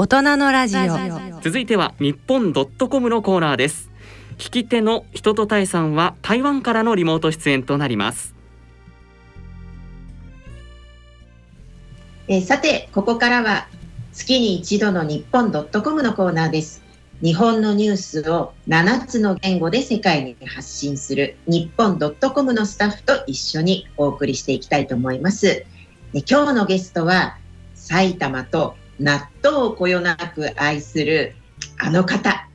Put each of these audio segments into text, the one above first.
大人のラジオ。続いては日本ドットコムのコーナーです。聞き手の人とたいさんは台湾からのリモート出演となります。えー、さてここからは月に一度の日本ドットコムのコーナーです。日本のニュースを7つの言語で世界に発信する日本ドットコムのスタッフと一緒にお送りしていきたいと思います。今日のゲストは埼玉と納豆をこよなく愛するあの方。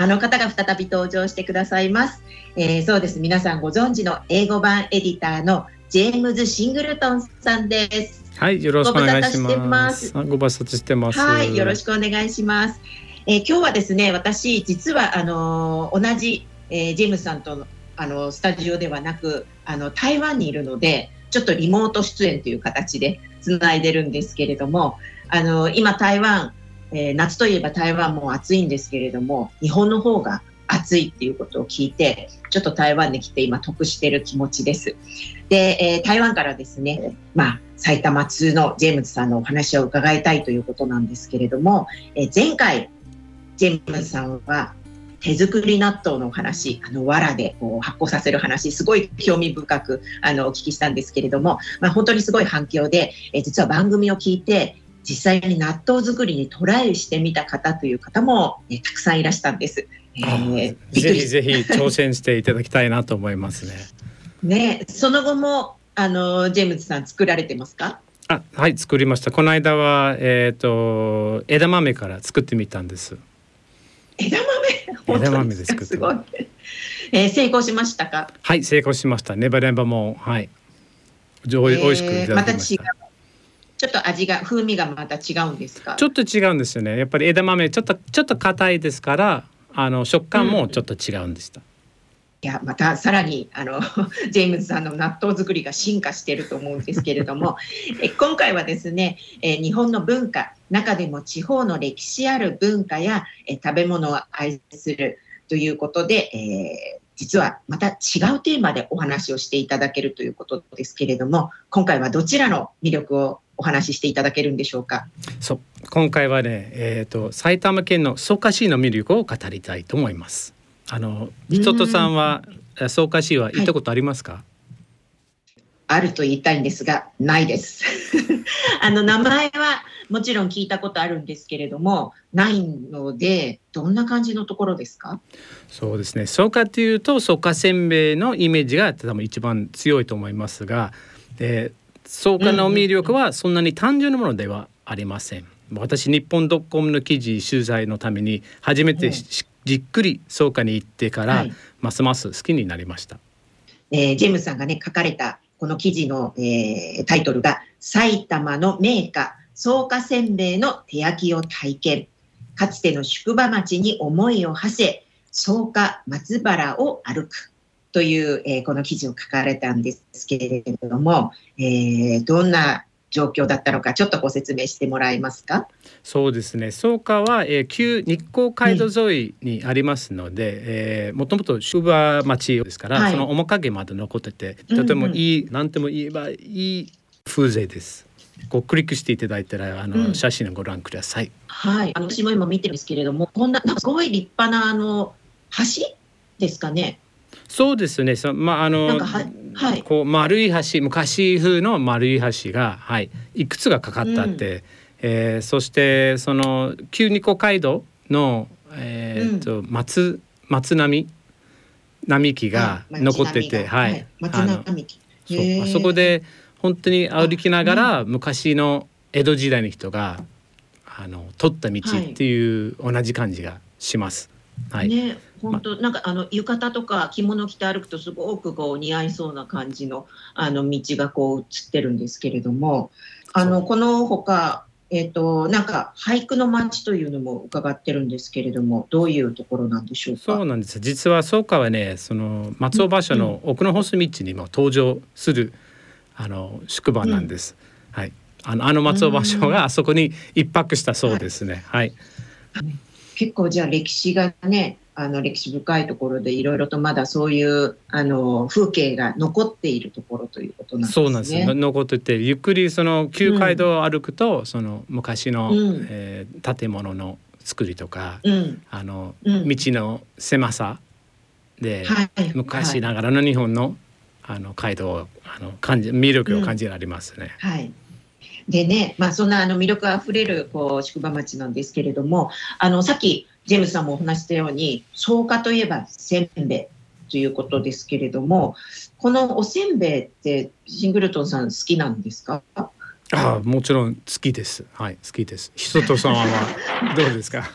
あの方が再び登場してくださいます、えー、そうです。皆さんご存知の英語版エディターのジェームズ・シングルトンさんです。はいよろしくお願いします。ご無沙汰してます。はいよろしくお願いします、えー、今日はですね私実はあのー、同じ、えー、ジェームズさんとのあのスタジオではなくあの台湾にいるのでちょっとリモート出演という形でつないでるんですけれどもあの今台湾、えー、夏といえば台湾も暑いんですけれども日本の方が暑いっていうことを聞いてちょっと台湾に来て今得してる気持ちです。で、えー、台湾からですね、まあ、埼玉通のジェームズさんのお話を伺いたいということなんですけれども、えー、前回ジェームズさんは手作り納豆のお話、あの、藁でこう発酵させる話、すごい興味深く、あの、お聞きしたんですけれども、まあ、本当にすごい反響で、え、実は番組を聞いて、実際に納豆作りにトライしてみた方という方も、ね、たくさんいらしたんです。えー、ぜひぜひ挑戦していただきたいなと思いますね。ね、その後もあのジェームズさん作られてますか？あ、はい作りました。この間はえっ、ー、と枝豆から作ってみたんです。枝豆？枝豆で作って。すごい。えー、成功しましたか？はい成功しました。ネバネバもはい。おいしくいただきました。また違うちょっと味が風味がまた違うんですか？ちょっと違うんですよね。やっぱり枝豆ちょっとちょっと硬いですからあの食感もちょっと違うんでした、うん、いやまたさらにあの ジェームズさんの納豆作りが進化していると思うんですけれども え今回はですねえ日本の文化中でも地方の歴史ある文化やえ食べ物を愛するということで、えー、実はまた違うテーマでお話をしていただけるということですけれども今回はどちらの魅力をお話ししていただけるんでしょうか？そう今回はね、えっ、ー、と埼玉県の草加市の魅力を語りたいと思います。あの人とさんは草加市は行ったことありますか？はいあると言いたいんですがないです あの名前はもちろん聞いたことあるんですけれどもないのでどんな感じのところですか？そうですね草加というと草加せんべいのイメージが多分一番強いと思いますがで草加の魅力はそんなに単純なものではありません。私日本ドッコムの記事取材のために初めてじっくり草加に行ってから、はい、ますます好きになりました。えー、ジェームスさんがね書かれたこの記事の、えー、タイトルが埼玉の名家草加せんべいの手焼きを体験かつての宿場町に思いを馳せ草加松原を歩くという、えー、この記事を書かれたんですけれども、えー、どんな状況だったのかちょっとご説明してもらえますか？そうですね草加は、えー、旧日光街道沿いにありますので、もともと宿場町ですから、はい、その面影まで残っててとてもいい、うんうん、なんても言えばいい風情です。こうクリックしていただいたらあの、うん、写真をご覧ください。はい、あの私も今見てるんですけれども、こんなすごい立派なあの橋ですかね。そうですね。そまああのはい、こう丸い橋昔風の丸い橋がはいいくつがかかったって、うん、えー、そしてその旧日光街道のえー、っと、うん、松松並並木が残ってて、はい、松並木。そう。あそこで本当に歩きながら昔の江戸時代の人があの取った道っていう同じ感じがします。はい、ね本当なんかあの浴衣とか着物着て歩くとすごくこう似合いそうな感じのあの道がこう映ってるんですけれどもあのこのほかえっ、ー、となんか俳句の街というのも伺ってるんですけれどもどういうところなんでしょうか？そうなんです実は草加はねその松尾芭蕉の奥の細道にも登場する、うん、あの宿場なんです、うん、はい。あのあの松尾芭蕉があそこに一泊したそうですね、はい、はい、結構じゃあ歴史がねあの歴史深いところでいろいろとまだそういうあの風景が残っているところということなんですね。そうなんです残っててゆっくりその旧街道を歩くと、うん、その昔の、うん、えー、建物の作りとか、うん、あの、道の狭さで、はい、昔ながらの日本の、あの街道をあの感じ魅力を感じられますね。はい。でね、まあ、そんなあの魅力あふれるこう宿場町なんですけれどもあのさっきジェームスさんもお話したように草加といえばせんべいということですけれどもこのおせんべいってシングルトンさん好きなんですか？あもちろん好きです。はい、好きです。人とさんは どうですか？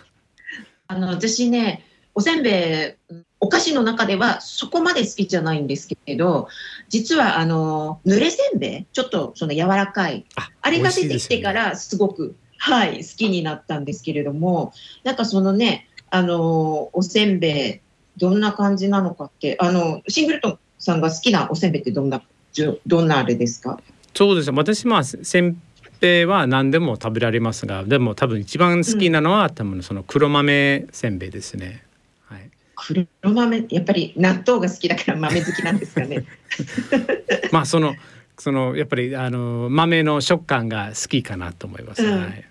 あの私ね、おせんべいお菓子の中ではそこまで好きじゃないんですけど、実はあの濡れせんべいちょっとその柔らかいあれが出てきてからすごく、ね、はい好きになったんですけれども、なんかそのねあのおせんべいどんな感じなのかってあのシングルトンさんが好きなおせんべいってどんなどんなあれですか？そうです私まあせんべいは何でも食べられますがでも多分一番好きなのは、うん、多分その黒豆せんべいですね。黒豆？やっぱり納豆が好きだから豆好きなんですかね。まあそのそのやっぱりあの豆の食感が好きかなと思います。うん、はい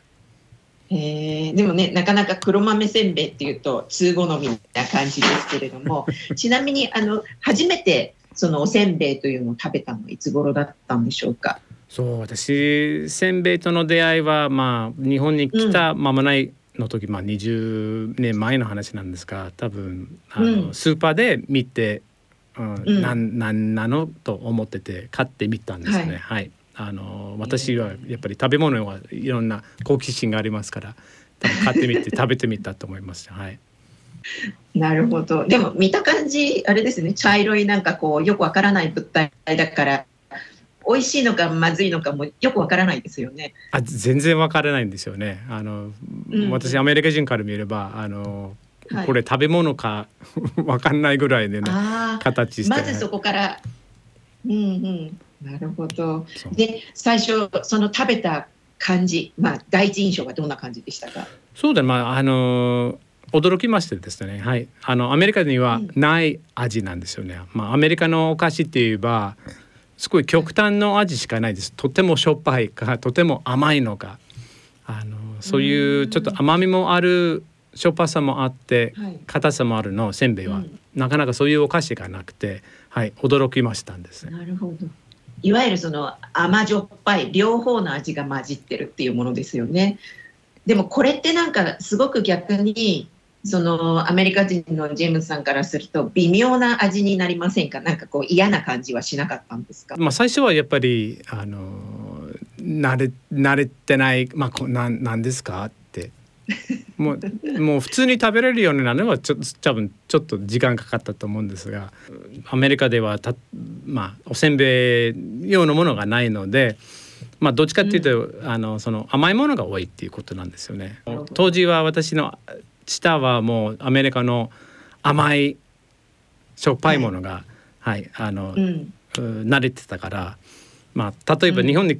えー、でもねなかなか黒豆せんべいっていうと通好みな感じですけれども ちなみにあの初めてそのおせんべいというのを食べたのはいつ頃だったんでしょうか？そう私せんべいとの出会いはまあ日本に来たまもないの時、まあ、20年前の話なんですが多分あの、うん、スーパーで見て、うん、うん、なんなんなのと思ってて買ってみたんですね。はい、はい、あの私はやっぱり食べ物はいろんな好奇心がありますから買ってみて食べてみたと思います。はいなるほど。でも見た感じあれですね茶色いなんかこうよくわからない物体だから美味しいのかまずいのかもよくわからないですよね。あ全然わからないんですよね。あの、うん、私アメリカ人から見ればあの、はい、これ食べ物か わかんないぐらいでね形して、まずそこからうんうんなるほど。で最初その食べた感じまあ第一印象はどんな感じでしたか？そうだまああの驚きましてですね、はい、あのアメリカにはない味なんですよね。まあアメリカのお菓子って言えばすごい極端の味しかないです。とてもしょっぱいかとても甘いのか。あのそういうちょっと甘みもあるしょっぱさもあって硬さもあるのせんべいは、うん、なかなかそういうお菓子がなくて、はい、驚きましたんですね。なるほどいわゆるその甘じょっぱい両方の味が混じってるっていうものですよね。でもこれってなんかすごく逆にそのアメリカ人のジェームズさんからすると微妙な味になりませんか？なんかこう嫌な感じはしなかったんですか、まあ、最初はやっぱりあの慣れ慣れてないまあこななんですかって。もう もう普通に食べれるようになるのはちょ多分ちょっと時間かかったと思うんですがアメリカではた、まあ、おせんべい用のものがないので。まあ、どっちかっていうと、うん、あのその甘いものが多いっていうことなんですよね。当時は私の下はもうアメリカの甘いしょっぱいものが、はい、はい、あの、うん、慣れてたから、まあ、例えば日本に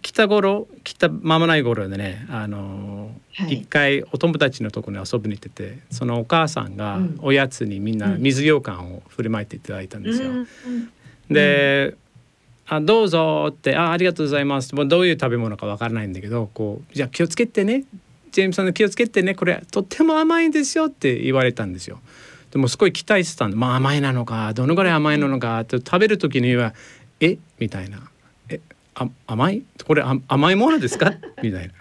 来た頃、来た間もない頃でねあの、はい、一回お友達のところに遊びに行っててそのお母さんがおやつにみんな水羊羹を振りまいていただいたんですよ。うん、で、あどうぞってあありがとうございますどういう食べ物かわからないんだけどこうじゃあ気をつけてね。ジェームさんの気をつけてね。これとっても甘いんですよって言われたんですよ。でもすごい期待してたんでまあ甘いなのかどのぐらい甘いのかと食べる時には「え？みたいな「えあ甘い？これあ甘いものですか? 」みたいな。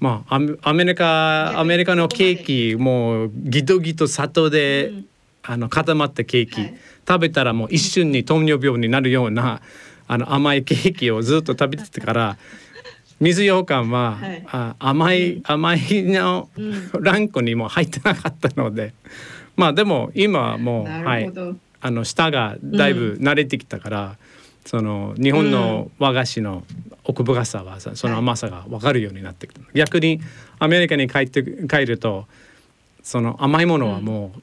まあアメリカアメリカのケーキもうギトギト砂糖で、あの固まったケーキ、はい、食べたらもう一瞬に糖尿病になるようなあの甘いケーキをずっと食べててから水羊羹は、はい、あ甘い、うん、甘いのランクにも入ってなかったので、まあでも今はもう、はい、あの舌がだいぶ慣れてきたから、うん、その日本の和菓子の奥深さはその甘さが分かるようになってきた、はい、逆にアメリカに帰って帰るとその甘いものはもう、うん、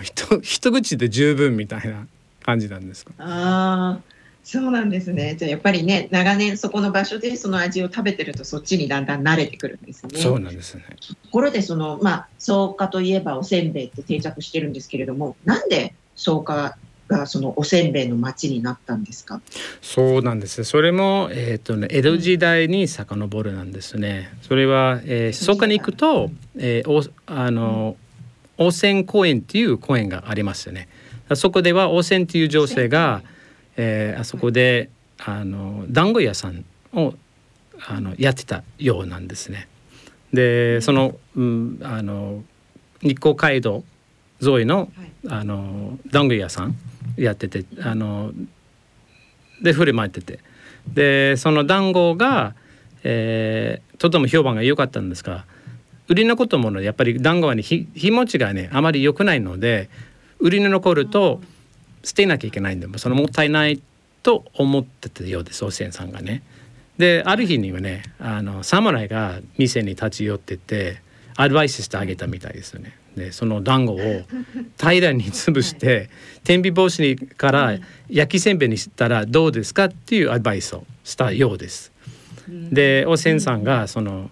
一口で十分みたいな感じなんですか？あそうなんですね。じゃあやっぱりね長年そこの場所でその味を食べてるとそっちにだんだん慣れてくるんですね。そうなんですね。ところでそのまあ草加といえばおせんべいって定着してるんですけれども、なんで草加がそのおせんべいの町になったんですか？そうなんです。それもえっ、とね江戸時代に遡るなんですね。それは、えー、草加に行くと、えー、おあの、温泉公園っていう公園がありますよね。そこでは温泉っていう女性が、えー、あそこであの団子屋さんをあのやってたようなんですね。でその,、うん、あの日光街道沿いの,、あの団子屋さんやっててあので振り回っててでその団子が、えー、とても評判が良かったんですが売り残ったものやっぱり団子はね日持ちがねあまり良くないので売りに残ると捨てなきゃいけないんでそのもったいないと思ってたようですおせんさんがね。である日にはねあの侍が店に立ち寄っててアドバイスしてあげたみたいですよね。でその団子を 平らに潰して天日干しから焼きせんべいにしたらどうですかっていうアドバイスをしたようです。でおせんさんがその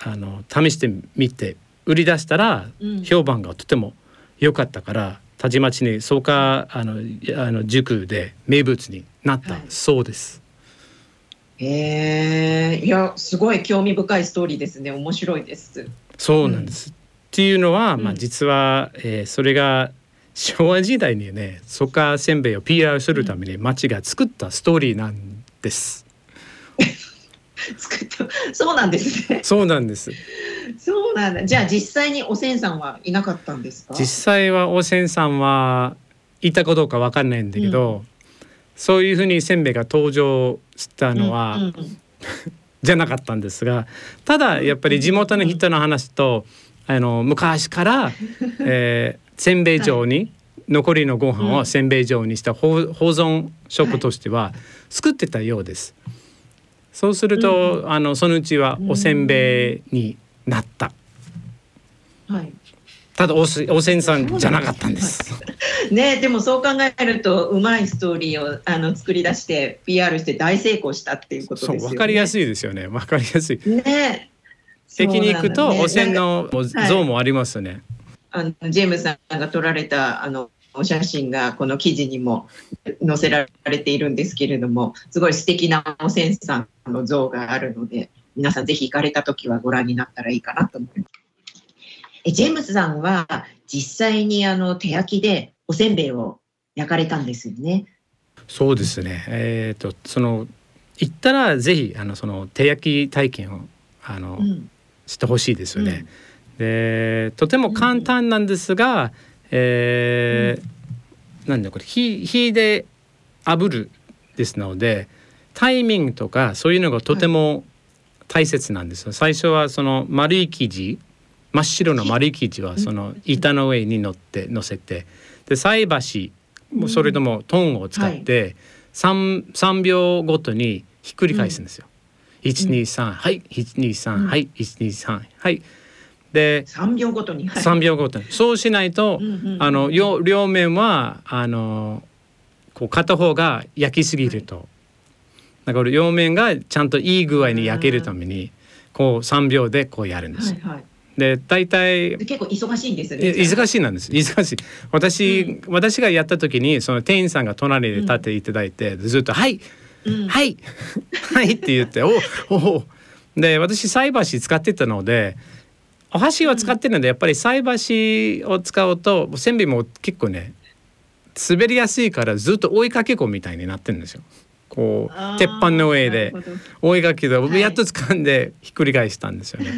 あの試してみて売り出したら評判がとても良かったからたちまちに草加あのあの塾で名物になったそうです。はい、えー、いやすごい興味深いストーリーですね面白いです。そうなんです。うん、っていうのは、まあ、実は、えー、それが昭和時代にね草加せんべいを PR するために町が作ったストーリーなんです。作ったそうなんですね。そうなんです。そうなんだ。じゃあ実際におせんさんはいなかったんですか？実際はおせんさんはいたかどうかわかんないんだけど、うん、そういうふうにせんべいが登場したのは、うんうん、じゃなかったんですが、ただやっぱり地元の人の話と、あの昔から、えー、せんべい状に、はい残りのご飯をせんべい状にした保存食としては作ってたようです。そうすると、うん、あのそのうちはおせんべいになった。はい。ただおせおせんさんじゃなかったんです。ねでもそう考えるとうまいストーリーをあの作り出して PR して大成功したっていうことですよね。わかりやすいですよね。わかりやすい。ね。駅に行くと、おせんの像もありますね。はい、あのジェームさんが撮られたあのお写真がこの記事にも載せられているんですけれどもすごい素敵なおせんさんの像があるので皆さんぜひ行かれた時はご覧になったらいいかなと思います。えジェームスさんは実際にあの手焼きでおせんべいを焼かれたんですよね。そうですね。えっ、ー、とその行ったらぜひあのその手焼き体験をあの、うん、してほしいですよね。うん、でとても簡単なんですが、えー、なんだこれ。火火で炙るですのでタイミングとかそういうのがとても大切なんですよ。最初はその丸い生地真っ白の丸い生地はその板の上に乗って乗せてで菜箸それともトンを使って3、3秒ごとにひっくり返すんですよ。123はい123はい123はいで3秒ごとに、はい、3秒ごとに。そうしないと、うんうん、あの両両面はあのこう片方が焼きすぎると、はい、だから両面がちゃんといい具合に焼けるためにこう3秒でこうやるんです。はいはい。で大体結構忙しいんですね。忙しいなんです。忙しい。私、うん、私がやった時にその店員さんが隣で立っていただいて、うん、ずっとはいはい、はい、って言っておおで私菜箸使ってたのでお箸を使ってるのでやっぱり菜箸を使うとせんべいも結構ね滑りやすいからずっと追いかけっこみたいになってるんですよ。こう鉄板の上で追いかけでやっと掴んでひっくり返したんですよね。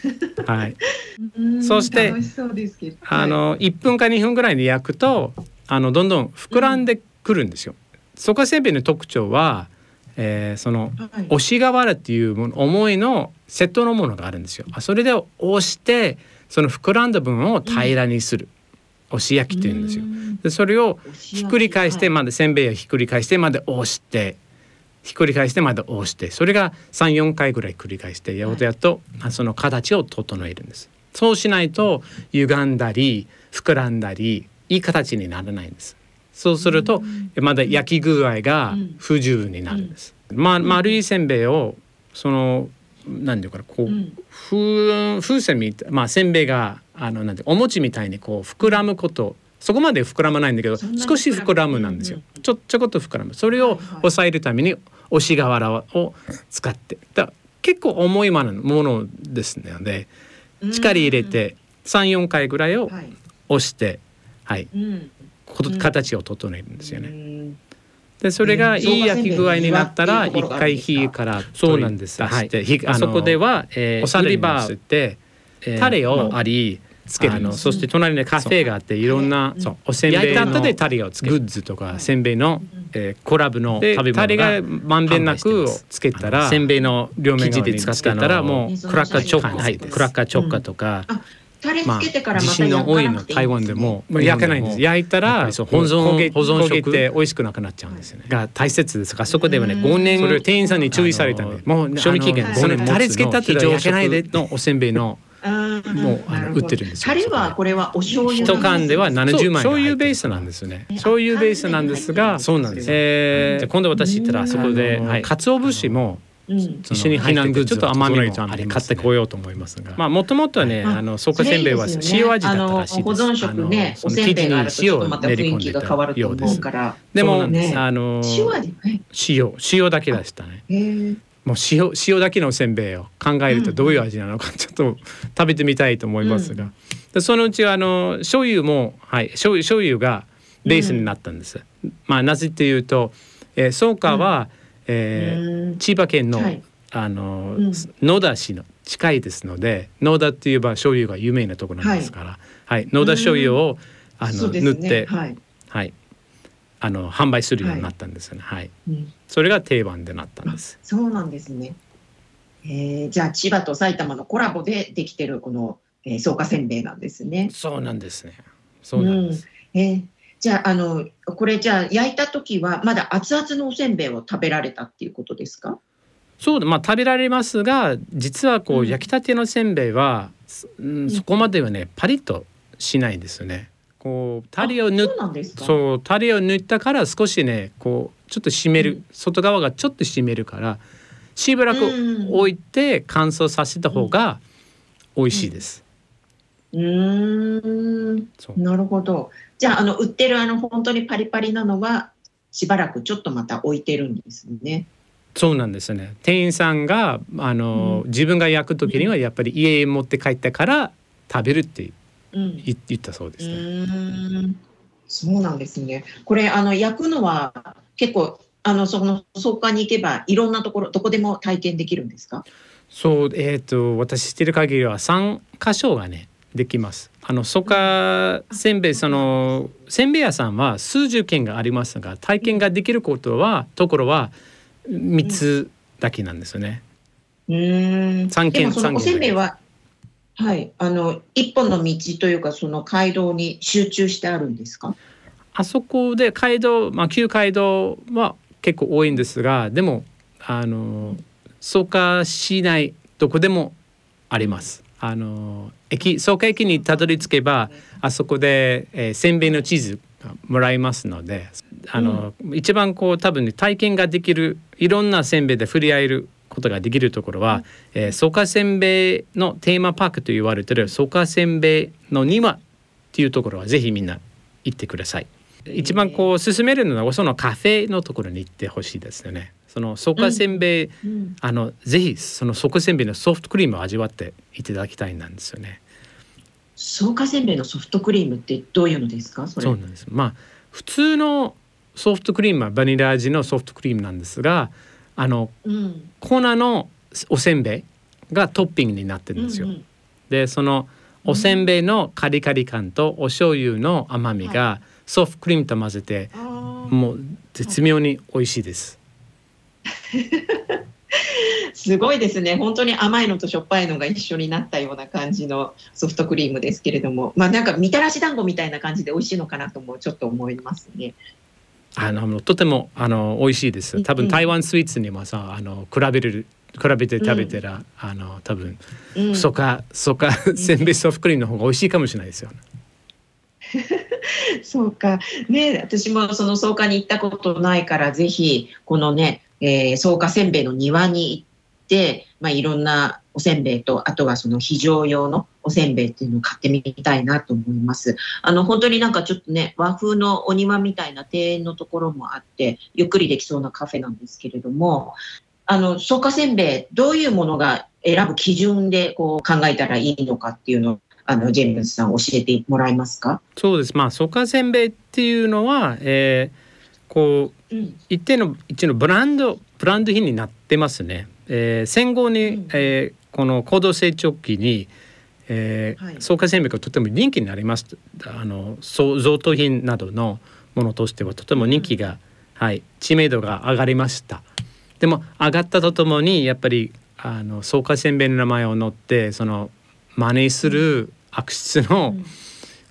はい。そしてあの1分か2分ぐらいに焼くとあのどんどん膨らんでくるんですよ。そこせんべいの特徴は、えー、その、はい、押し瓦っていうもの重いのセットのものがあるんですよ。それで押してその膨らんだ分を平らにする、うん、押し焼きっていうんですよ。でそれをひっくり返して、まだせんべいをひっくり返してまで押してひっくり返してまだ押して。それが34回ぐらい繰り返してやるとやっと、はい、その形を整えるんです。そうしないと歪んだり膨らんだりいい形にならないんです。そうするとまだ焼き具合が不十分になるんです。ま丸いせんべいをそのなんていうかなこう、うん、風風船みたいまあせんべいがあのなんてお餅みたいにこう膨らむことそこまで膨らまないんだけど少し膨らむなんですよ、ちょちょこっと膨らむ。それを抑えるために押し瓦を使って。だ結構重いものですので力入れて34回ぐらいを押してはい、形を整えるんですよね。でそれがいい焼き具合になったら一回火からそうなんです。はい、あそこでは、えー、売り場でタレをありつけるの。そして隣にカフェがあっていろんなおせんべいのグッズとかせんべいの、えー、コラボの食べ物がまんべんなくつけたらせんべいの両面生地で使ってたらもうクラッカーチョッカ、はい、クラッカーチョッカとか。タレつけてからまた焼かなくていい台湾でも焼かないんです。焼いたら保存保存食って美味しくなくなっちゃうんですよね。が大切です。からそこではね5年それ店員さんに注意されたんでもう賞味期限5年タレつけたって焼けないでのおせんべいのもうあの売ってるんですタレはこれはお醤油一缶では70万醤油ベースなんですよね醤油ベースなんですがそうなんですえー、今度私行ったらそこで、はい、鰹節も一緒に避難グッズちょっと甘みもあり買ってこようと思いますが。まあもともとはねあの草加せんべいは塩味だったらしいです。保存食ねおせんべいがあるとちょっとまた雰囲気が変わると思うから。でもあの塩塩だけでしたね。もう塩塩だけのせんべいを考えるとどういう味なのかちょっと食べてみたいと思いますが、うん、そのうちあの醤油もはい醤油醤油がベースになったんです。うん、まあなぜっていうと、えー、草加は、うん、えー、千葉県の、はい、あの、野田市の近いですので野田って言えば醤油が有名なところなんですから、はい、はい、野田醤油をあの、ね、塗って、はい、はい、あの販売するようになったんですよね。はい、うん、それが定番でなったんです。そうなんですね。えー、じゃあ千葉と埼玉のコラボでできてるこの、えー、草加せんべいなんですね。そうなんですね。そうなんです。うん、えー、じゃああのこれじゃあ焼いた時はまだ熱々のおせんべいを食べられたっていうことですか？そうまあ食べられますが実はこう、うん、焼きたてのせんべいは、うん、そこまではねパリッとしないですよね。こうタレを塗っそうタレを塗ったから少しねこうちょっと湿る、うん、外側がちょっと湿るからしばらく置いて乾燥させた方が美味しいです。うん、なるほど。じゃああの売ってるあの本当にパリパリなのはしばらくちょっとまた置いてるんですね。そうなんですね。店員さんがあの、うん、自分が焼く時にはやっぱり家へ持って帰ってから食べるって言ったそうですね。そうなんですね。これあの焼くのは結構あのその創価に行けばいろんなところどこでも体験できるんですか？そうえっ、ー、と私知ってる限りは三箇所がねできます。あの蘇我せんべいそのせんべい屋さんは数十軒がありますが体験ができることはところは三つだけなんですよね。うん。三軒三軒。おせんべいははい、あの一本の道というかその街道に集中してあるんですか？あそこで街道、まあ、旧街道は結構多いんですがでもあの草加市内どこでもあります。あの駅草加駅にたどり着けばあそこで、えー、せんべいの地図もらいますのであの、うん、一番こう多分、ね、体験ができるいろんなせんべいで触れ合えることができるところは、えー、草加せんべいのテーマパークと言われてる草加せんべいの庭っていうところはぜひみんな行ってください。一番こう進めるのはそのカフェのところに行ってほしいですよね。その草加せんべい、うん、あのぜひその草加せんべいのソフトクリームを味わっていただきたいなんですよね。草加せんべいのソフトクリームってどういうのですか？そうなんです。まあ普通のソフトクリームはバニラ味のソフトクリームなんですがあの、うん、粉のおせんべいがトッピングになってるんですよ。うんうん、でそのおせんべいのカリカリ感とお醤油の甘みがソフトクリームと混ぜて、はい、もう絶妙に美味しいです。すごいですね本当に甘いのとしょっぱいのが一緒になったような感じのソフトクリームですけれどもまあなんかみたらし団子みたいな感じで美味しいのかなともちょっと思いますね。あのとてもあの美味しいです。多分台湾スイーツにもさあの比べる比べて食べたら、うん、あの多分、うん、そかそかせんべいソフトクリームの方が美味しいかもしれないですよ、ね。そうか。ね、私もその草加に行ったことないから、ぜひ、このね、えー、草加せんべいの庭に行って、まあ、いろんなおせんべいと、あとはその非常用のおせんべいっていうのを買ってみたいなと思います。あの、本当になんかちょっとね、和風のお庭みたいな庭園のところもあって、ゆっくりできそうなカフェなんですけれども、あの、草加せんべい、どういうものが選ぶ基準でこう考えたらいいのかっていうのをあのジェームズさん教えてもらえますか？そうですまあ草加せんべいっていうのは、えー、こう、うん、一定の一のブランドブランド品になってますね。えー、戦後に、うん、えー、この高度成長期に、えーはい、草加せんべいがとても人気になりますあの贈答品などのものとしてはとても人気が、うん、はい。知名度が上がりました。でも上がったとともにやっぱりあの草加せんべいの名前を載ってその真似する悪質の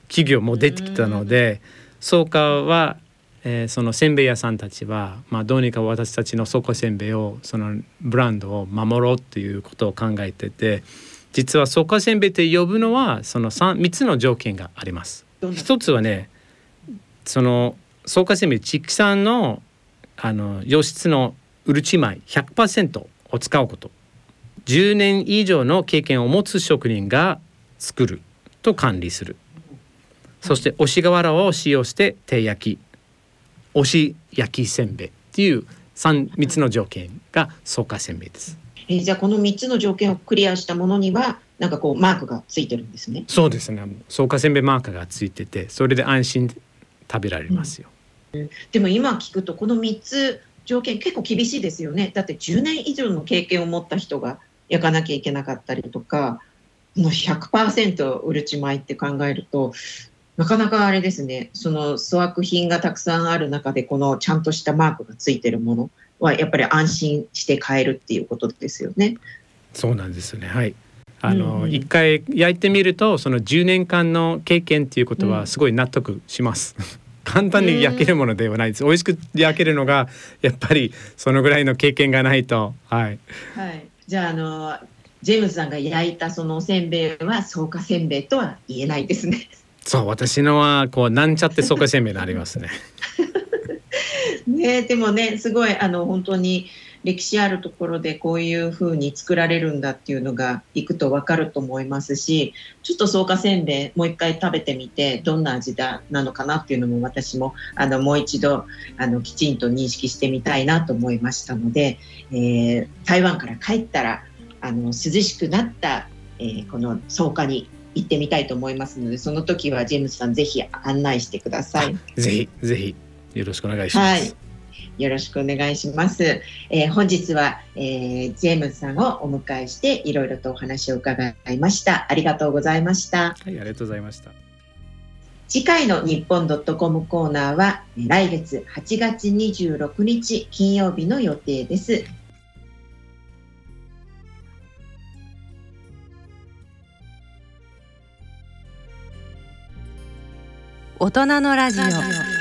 企業も出てきたので、草加は、えー、そのせんべい屋さんたちは、まあ、どうにか私たちの草加せんべいをそのブランドを守ろうということを考えてて実は草加せんべいって呼ぶのはその 3, 3つの条件があります。一つはねその草加せんべい畜産のあの良質のうるち米100%を使うこと。10年以上の経験を持つ職人が作ると管理する。そして押し瓦を使用して手焼き押し焼きせんべいっていう 3, 3つの条件が草加せんべいです。えー、じゃあこの3つの条件をクリアしたものにはなんかこうマークがついてるんですね。そうですね。草加せんべいマークがついててそれで安心食べられますよ。うん、でも今聞くとこの3つ条件結構厳しいですよね。だって10年以上の経験を持った人が焼かなきゃいけなかったりとかの100%うるち米って考えるとなかなかあれですねその粗悪品がたくさんある中でこのちゃんとしたマークがついてるものはやっぱり安心して買えるっていうことですよね。そうなんですよねはいあの、うん、一回焼いてみるとその10年間の経験っていうことはすごい納得します。うん、簡単に焼けるものではないです。美味しく焼けるのがやっぱりそのぐらいの経験がないとはい。はい。じゃああのジェームズさんが焼いたそのおせんべいは草加せんべいとは言えないですね。そう私のはこうなんちゃって草加せんべいになりますね。ねでもねすごいあの本当に歴史あるところでこういう風に作られるんだっていうのがいくと分かると思いますしちょっと草加せんべいもう一回食べてみてどんな味だなのかなっていうのも私もあのもう一度あのきちんと認識してみたいなと思いましたので、えー、台湾から帰ったらあの涼しくなった、えー、この草加に行ってみたいと思いますのでその時はジェームズさんぜひ案内してください。ぜひぜひよろしくお願いします。はいよろしくお願いします。えー、本日は、えー、ジェームズさんをお迎えしていろいろとお話を伺いました。ありがとうございました。はい、ありがとうございました。次回の日本ドットコムコーナーは来月8月26日金曜日の予定です。大人のラジオ。